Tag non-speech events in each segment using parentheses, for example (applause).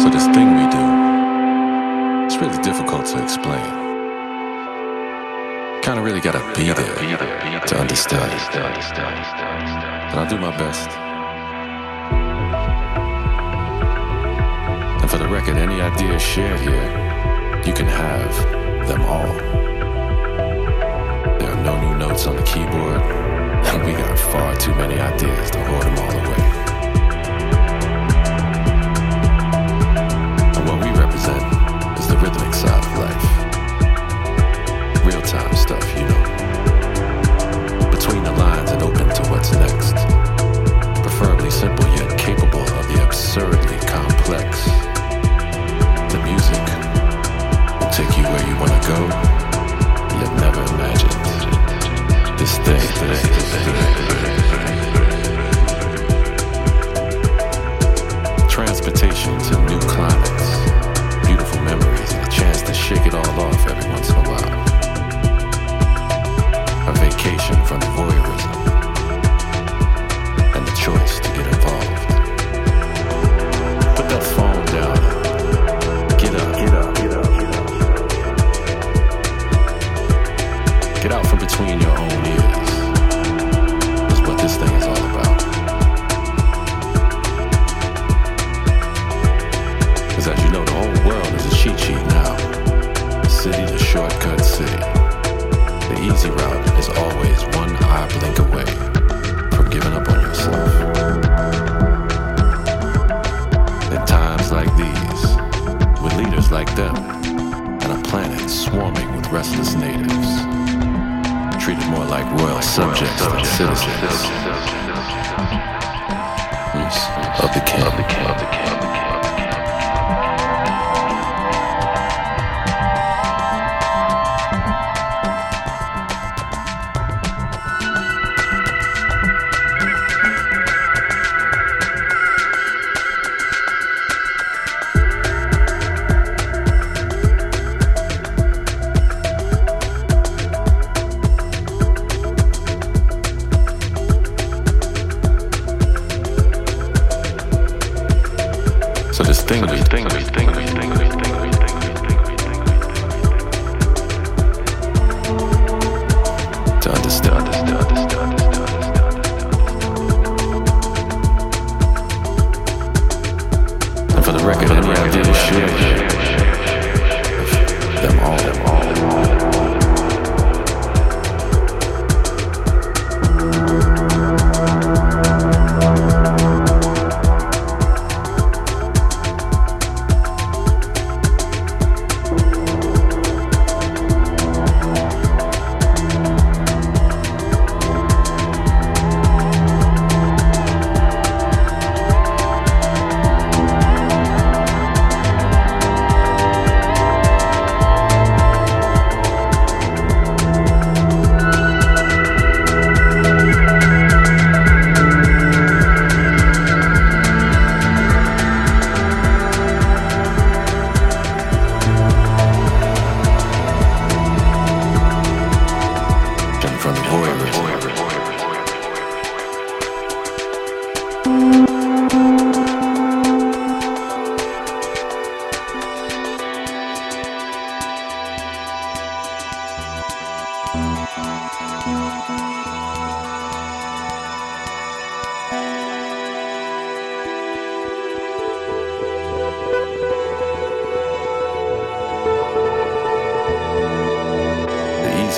So this thing we do, it's really difficult to explain. Kinda really gotta be there to understand. But I'll do my best. And for the record, any ideas shared here, you can have them all. There are no new notes on the keyboard, (laughs) and we got far too many ideas to hold them all away. Life. Real time stuff, you know. Between the lines and open to what's next. Preferably simple yet capable of the absurdly complex. The music will take you where you want to go, yet never imagined. This thing, this Transportation between your own ears. Is what this thing is all about. Because as you know, the whole world is a cheat sheet now. City to shortcut city. The easy route is always one eye blink away from giving up on yourself. Royal subjects than citizens of the king. distinguished. distinguished, distinguished.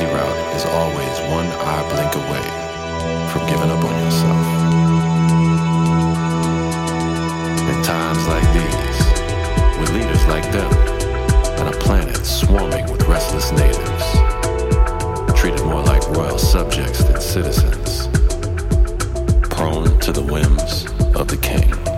Easy route is always one eye blink away from giving up on yourself. In times like these, with leaders like them, and a planet swarming with restless natives, treated more like royal subjects than citizens, prone to the whims of the king.